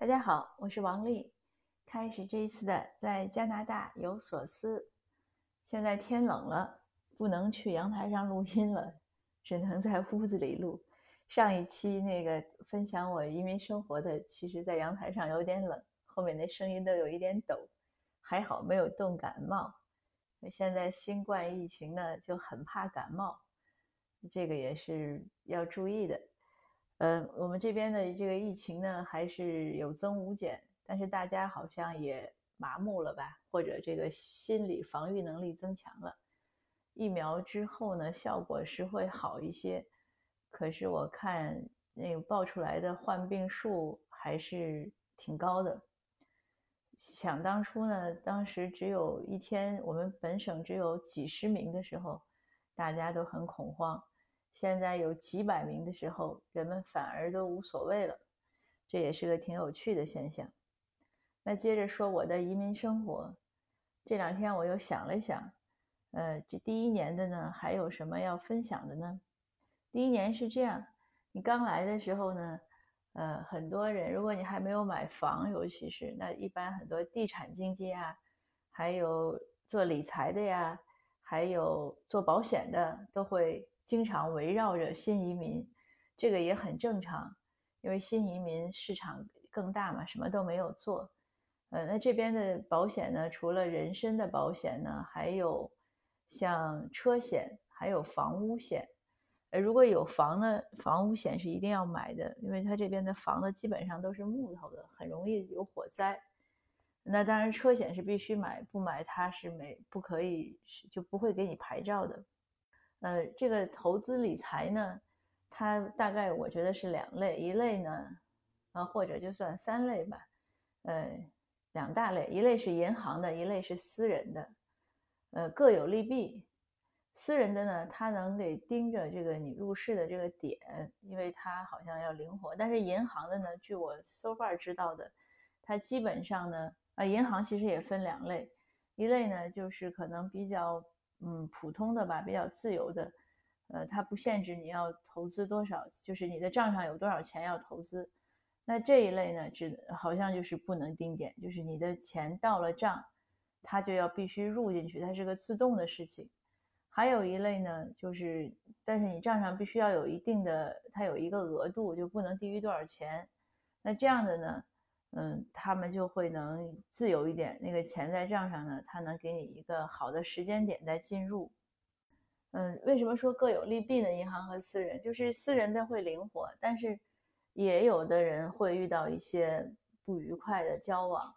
大家好，我是王丽。开始这一次的在加拿大有所思。现在天冷了，不能去阳台上录音了，只能在屋子里录。上一期那个分享我移民生活的，其实在阳台上有点冷，后面那声音都有一点抖，还好没有冻感冒。现在新冠疫情呢，就很怕感冒，这个也是要注意的。呃，我们这边的这个疫情呢，还是有增无减，但是大家好像也麻木了吧，或者这个心理防御能力增强了。疫苗之后呢，效果是会好一些，可是我看那个报出来的患病数还是挺高的。想当初呢，当时只有一天，我们本省只有几十名的时候，大家都很恐慌。现在有几百名的时候，人们反而都无所谓了，这也是个挺有趣的现象。那接着说我的移民生活，这两天我又想了想，呃，这第一年的呢，还有什么要分享的呢？第一年是这样，你刚来的时候呢，呃，很多人，如果你还没有买房，尤其是那一般很多地产经纪啊，还有做理财的呀，还有做保险的，都会。经常围绕着新移民，这个也很正常，因为新移民市场更大嘛，什么都没有做。呃，那这边的保险呢，除了人身的保险呢，还有像车险，还有房屋险。呃，如果有房呢，房屋险是一定要买的，因为它这边的房子基本上都是木头的，很容易有火灾。那当然，车险是必须买，不买它是没不可以，就不会给你牌照的。呃，这个投资理财呢，它大概我觉得是两类，一类呢，啊，或者就算三类吧，呃，两大类，一类是银行的，一类是私人的，呃，各有利弊。私人的呢，它能给盯着这个你入市的这个点，因为它好像要灵活。但是银行的呢，据我 so far 知道的，它基本上呢，啊，银行其实也分两类，一类呢就是可能比较。嗯，普通的吧，比较自由的，呃，它不限制你要投资多少，就是你的账上有多少钱要投资。那这一类呢，只好像就是不能定点，就是你的钱到了账，它就要必须入进去，它是个自动的事情。还有一类呢，就是，但是你账上必须要有一定的，它有一个额度，就不能低于多少钱。那这样的呢？嗯，他们就会能自由一点，那个钱在账上呢，他能给你一个好的时间点再进入。嗯，为什么说各有利弊呢？银行和私人，就是私人的会灵活，但是也有的人会遇到一些不愉快的交往。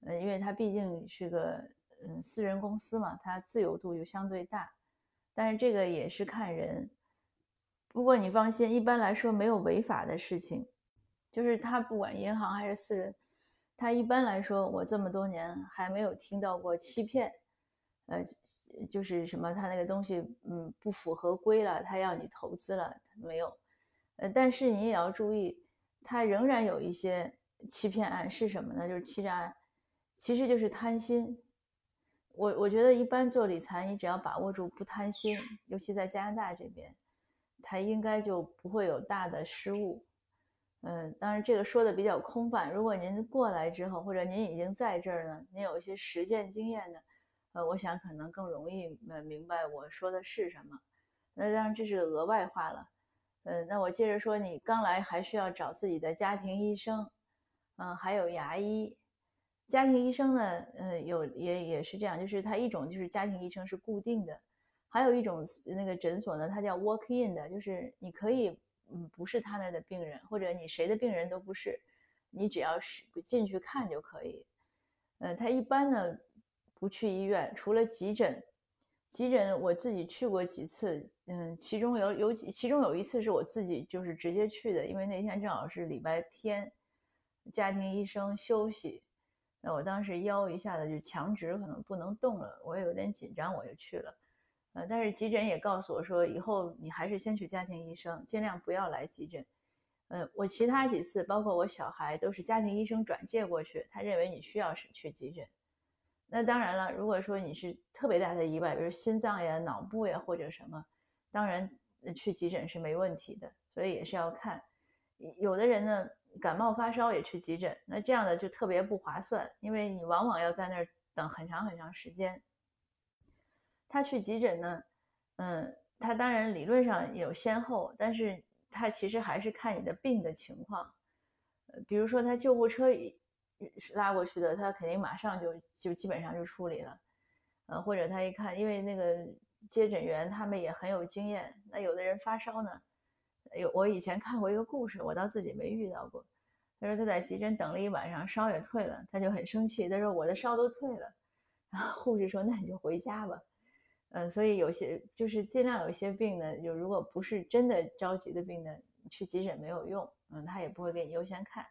嗯，因为他毕竟是个嗯私人公司嘛，它自由度又相对大。但是这个也是看人。不过你放心，一般来说没有违法的事情。就是他不管银行还是私人，他一般来说，我这么多年还没有听到过欺骗，呃，就是什么他那个东西，嗯，不符合规了，他要你投资了，没有，呃，但是你也要注意，他仍然有一些欺骗案是什么呢？就是欺诈案，其实就是贪心。我我觉得一般做理财，你只要把握住不贪心，尤其在加拿大这边，他应该就不会有大的失误。嗯，当然这个说的比较空泛。如果您过来之后，或者您已经在这儿呢，您有一些实践经验呢，呃，我想可能更容易呃明白我说的是什么。那当然这是额外话了。嗯，那我接着说，你刚来还需要找自己的家庭医生，嗯，还有牙医。家庭医生呢，嗯，有也也是这样，就是他一种就是家庭医生是固定的，还有一种那个诊所呢，它叫 walk in 的，就是你可以。嗯，不是他那的病人，或者你谁的病人都不是，你只要是进去看就可以。呃，他一般呢不去医院，除了急诊。急诊我自己去过几次，嗯，其中有有几，其中有一次是我自己就是直接去的，因为那天正好是礼拜天，家庭医生休息，那我当时腰一下子就强直，可能不能动了，我也有点紧张，我就去了。呃，但是急诊也告诉我说，以后你还是先去家庭医生，尽量不要来急诊。呃，我其他几次，包括我小孩，都是家庭医生转介过去，他认为你需要是去急诊。那当然了，如果说你是特别大的意外，比如心脏呀、脑部呀或者什么，当然去急诊是没问题的。所以也是要看，有的人呢，感冒发烧也去急诊，那这样的就特别不划算，因为你往往要在那儿等很长很长时间。他去急诊呢，嗯，他当然理论上有先后，但是他其实还是看你的病的情况。呃，比如说他救护车拉过去的，他肯定马上就就基本上就处理了。嗯，或者他一看，因为那个接诊员他们也很有经验，那有的人发烧呢。有我以前看过一个故事，我倒自己没遇到过。他说他在急诊等了一晚上，烧也退了，他就很生气。他说我的烧都退了，然后护士说那你就回家吧。嗯，所以有些就是尽量有一些病呢，就如果不是真的着急的病呢，去急诊没有用。嗯，他也不会给你优先看。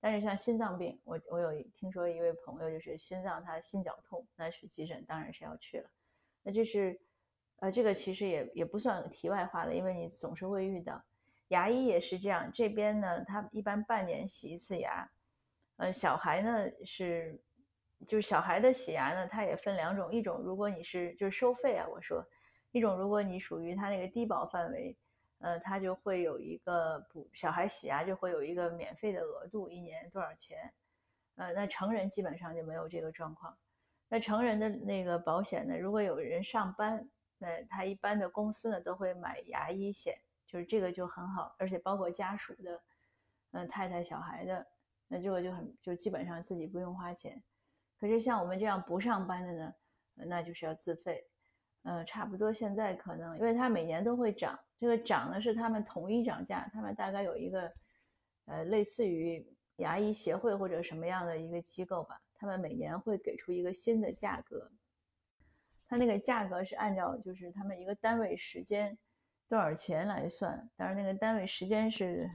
但是像心脏病，我我有听说一位朋友就是心脏他心绞痛，那去急诊当然是要去了。那这是呃这个其实也也不算题外话的，因为你总是会遇到。牙医也是这样，这边呢，他一般半年洗一次牙。呃，小孩呢是，就是小孩的洗牙呢，它也分两种，一种如果你是就是收费啊，我说，一种如果你属于他那个低保范围，呃，他就会有一个补小孩洗牙就会有一个免费的额度，一年多少钱？呃，那成人基本上就没有这个状况。那成人的那个保险呢，如果有人上班，那他一般的公司呢都会买牙医险。就是这个就很好，而且包括家属的，嗯，太太、小孩的，那这个就很就基本上自己不用花钱。可是像我们这样不上班的呢，那就是要自费。嗯，差不多现在可能，因为它每年都会涨，这个涨呢是他们统一涨价，他们大概有一个，呃，类似于牙医协会或者什么样的一个机构吧，他们每年会给出一个新的价格。它那个价格是按照就是他们一个单位时间。多少钱来算？当然，那个单位时间是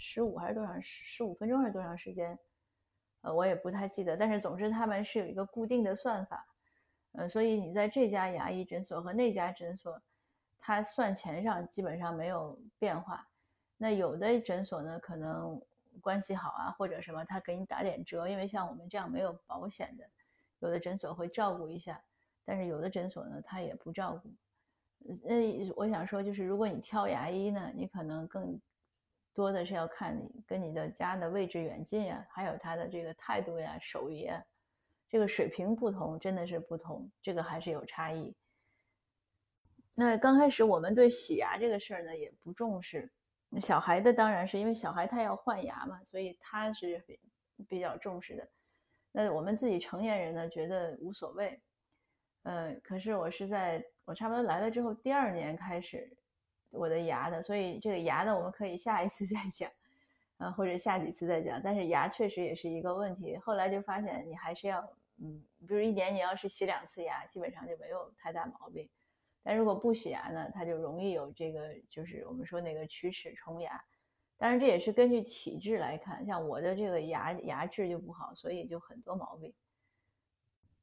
十五还是多少？十五分钟还是多长时间？呃，我也不太记得。但是总之，他们是有一个固定的算法。嗯，所以你在这家牙医诊所和那家诊所，他算钱上基本上没有变化。那有的诊所呢，可能关系好啊，或者什么，他给你打点折。因为像我们这样没有保险的，有的诊所会照顾一下，但是有的诊所呢，他也不照顾。那我想说，就是如果你挑牙医呢，你可能更多的是要看你跟你的家的位置远近呀，还有他的这个态度呀、手艺啊，这个水平不同，真的是不同，这个还是有差异。那刚开始我们对洗牙这个事儿呢也不重视，小孩的当然是因为小孩他要换牙嘛，所以他是比较重视的。那我们自己成年人呢觉得无所谓，嗯，可是我是在。我差不多来了之后，第二年开始我的牙的，所以这个牙呢我们可以下一次再讲，呃，或者下几次再讲。但是牙确实也是一个问题。后来就发现你还是要，嗯，比如一年你要是洗两次牙，基本上就没有太大毛病。但如果不洗牙呢，它就容易有这个，就是我们说那个龋齿虫牙。当然这也是根据体质来看，像我的这个牙牙质就不好，所以就很多毛病。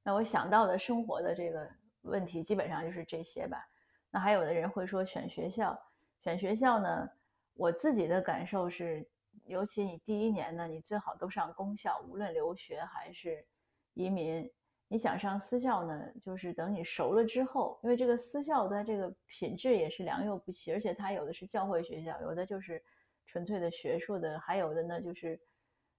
那我想到的生活的这个。问题基本上就是这些吧。那还有的人会说选学校，选学校呢？我自己的感受是，尤其你第一年呢，你最好都上公校，无论留学还是移民。你想上私校呢，就是等你熟了之后，因为这个私校的这个品质也是良莠不齐，而且它有的是教会学校，有的就是纯粹的学术的，还有的呢就是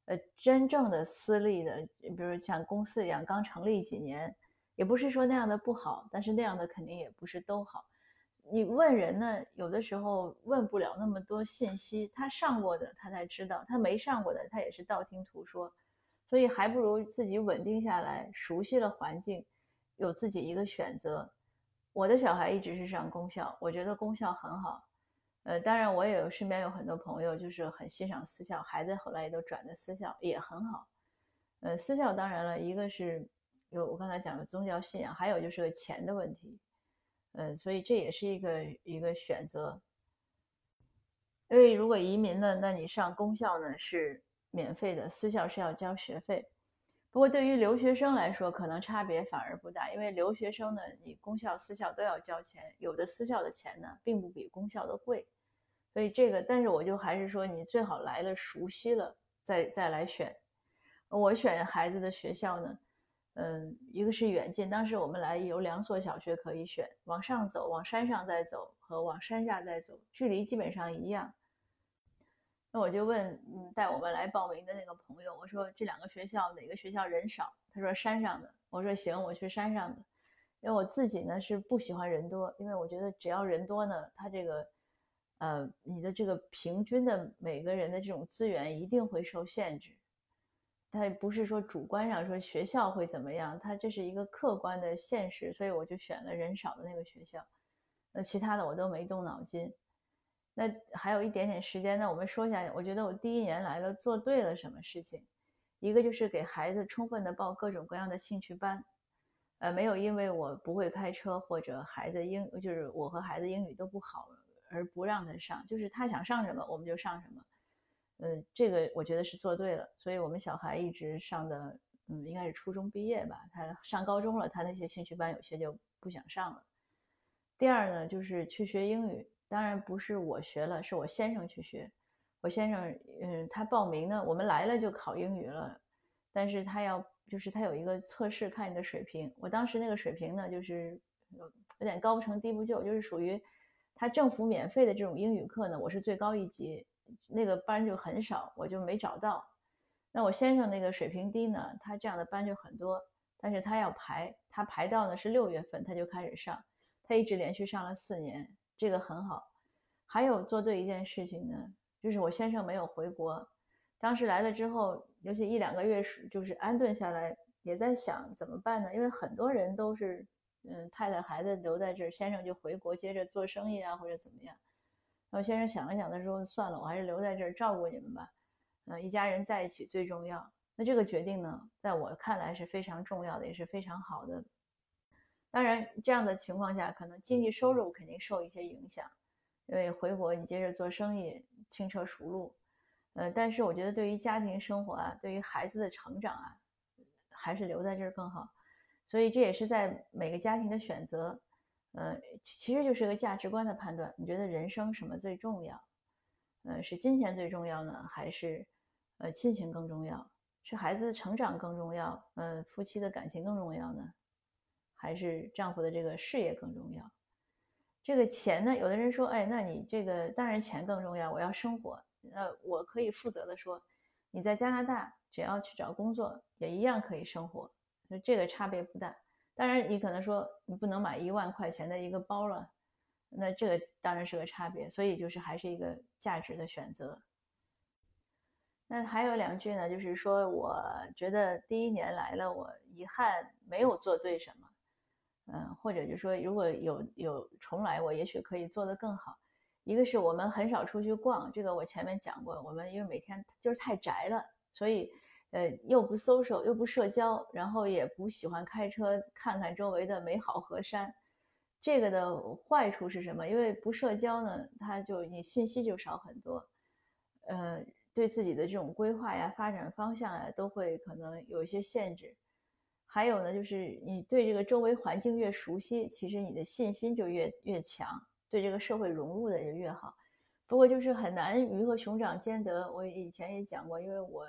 呃真正的私立的，比如像公司一样刚成立几年。也不是说那样的不好，但是那样的肯定也不是都好。你问人呢，有的时候问不了那么多信息，他上过的他才知道，他没上过的他也是道听途说，所以还不如自己稳定下来，熟悉了环境，有自己一个选择。我的小孩一直是上公校，我觉得公校很好。呃，当然我也有身边有很多朋友就是很欣赏私校，孩子后来也都转的私校，也很好。呃，私校当然了，一个是。有我刚才讲的宗教信仰，还有就是个钱的问题，嗯，所以这也是一个一个选择。因为如果移民呢，那你上公校呢是免费的，私校是要交学费。不过对于留学生来说，可能差别反而不大，因为留学生呢，你公校、私校都要交钱，有的私校的钱呢并不比公校的贵。所以这个，但是我就还是说，你最好来了熟悉了再再来选。我选孩子的学校呢。嗯，一个是远近，当时我们来有两所小学可以选，往上走，往山上再走，和往山下再走，距离基本上一样。那我就问，嗯，带我们来报名的那个朋友，我说这两个学校哪个学校人少？他说山上的。我说行，我去山上的。因为我自己呢是不喜欢人多，因为我觉得只要人多呢，他这个，呃，你的这个平均的每个人的这种资源一定会受限制。他不是说主观上说学校会怎么样，他这是一个客观的现实，所以我就选了人少的那个学校。那其他的我都没动脑筋。那还有一点点时间，那我们说一下，我觉得我第一年来了做对了什么事情？一个就是给孩子充分的报各种各样的兴趣班，呃，没有因为我不会开车或者孩子英就是我和孩子英语都不好而不让他上，就是他想上什么我们就上什么。嗯，这个我觉得是做对了，所以我们小孩一直上的，嗯，应该是初中毕业吧。他上高中了，他那些兴趣班有些就不想上了。第二呢，就是去学英语，当然不是我学了，是我先生去学。我先生，嗯，他报名呢，我们来了就考英语了，但是他要就是他有一个测试看你的水平。我当时那个水平呢，就是有点高不成低不就，就是属于他政府免费的这种英语课呢，我是最高一级。那个班就很少，我就没找到。那我先生那个水平低呢，他这样的班就很多，但是他要排，他排到呢是六月份他就开始上，他一直连续上了四年，这个很好。还有做对一件事情呢，就是我先生没有回国，当时来了之后，尤其一两个月是就是安顿下来，也在想怎么办呢？因为很多人都是，嗯，太太孩子留在这儿，先生就回国接着做生意啊或者怎么样。我先生想了想，他说：“算了，我还是留在这儿照顾你们吧。嗯，一家人在一起最重要。那这个决定呢，在我看来是非常重要的，也是非常好的。当然，这样的情况下，可能经济收入肯定受一些影响，因为回国你接着做生意，轻车熟路。呃，但是我觉得对于家庭生活啊，对于孩子的成长啊，还是留在这儿更好。所以这也是在每个家庭的选择。”呃，其实就是个价值观的判断。你觉得人生什么最重要？呃，是金钱最重要呢，还是呃亲情更重要？是孩子的成长更重要？呃，夫妻的感情更重要呢，还是丈夫的这个事业更重要？这个钱呢？有的人说，哎，那你这个当然钱更重要，我要生活。呃，我可以负责的说，你在加拿大只要去找工作，也一样可以生活，那这个差别不大。当然，你可能说你不能买一万块钱的一个包了，那这个当然是个差别。所以就是还是一个价值的选择。那还有两句呢，就是说我觉得第一年来了，我遗憾没有做对什么，嗯，或者就说如果有有重来，我也许可以做得更好。一个是我们很少出去逛，这个我前面讲过，我们因为每天就是太宅了，所以。呃，又不 social，又不社交，然后也不喜欢开车看看周围的美好河山。这个的坏处是什么？因为不社交呢，它就你信息就少很多，呃，对自己的这种规划呀、发展方向呀，都会可能有一些限制。还有呢，就是你对这个周围环境越熟悉，其实你的信心就越越强，对这个社会融入的也越好。不过就是很难鱼和熊掌兼得。我以前也讲过，因为我。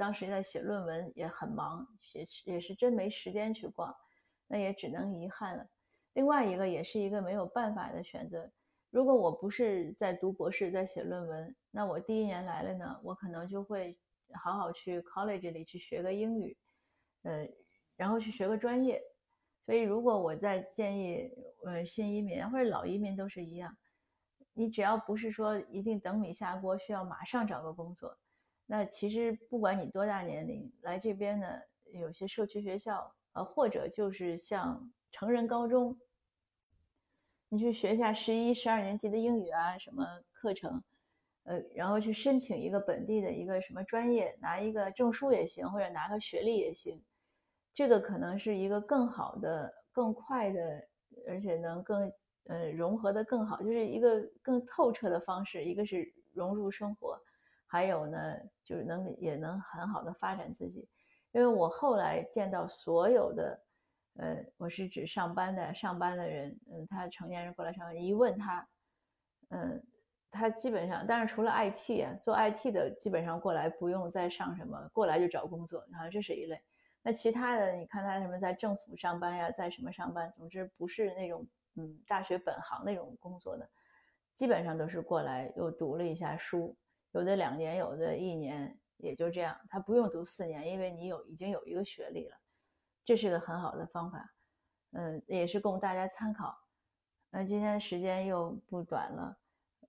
当时在写论文也很忙，也是也是真没时间去逛，那也只能遗憾了。另外一个也是一个没有办法的选择。如果我不是在读博士，在写论文，那我第一年来了呢，我可能就会好好去 college 里去学个英语，呃，然后去学个专业。所以如果我在建议，呃，新移民或者老移民都是一样，你只要不是说一定等米下锅，需要马上找个工作。那其实不管你多大年龄来这边呢，有些社区学校，呃，或者就是像成人高中，你去学一下十一、十二年级的英语啊，什么课程，呃，然后去申请一个本地的一个什么专业，拿一个证书也行，或者拿个学历也行，这个可能是一个更好的、更快的，而且能更呃融合的更好，就是一个更透彻的方式，一个是融入生活。还有呢，就是能也能很好的发展自己，因为我后来见到所有的，呃，我是指上班的上班的人，嗯，他成年人过来上班，一问他，嗯，他基本上，但是除了 IT 啊，做 IT 的基本上过来不用再上什么，过来就找工作，然后这是一类。那其他的，你看他什么在政府上班呀，在什么上班，总之不是那种嗯大学本行那种工作的，基本上都是过来又读了一下书。有的两年，有的一年，也就这样。他不用读四年，因为你有已经有一个学历了，这是个很好的方法。嗯，也是供大家参考。那今天的时间又不短了，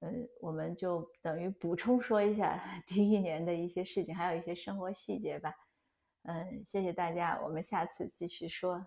嗯，我们就等于补充说一下 第一年的一些事情，还有一些生活细节吧。嗯，谢谢大家，我们下次继续说。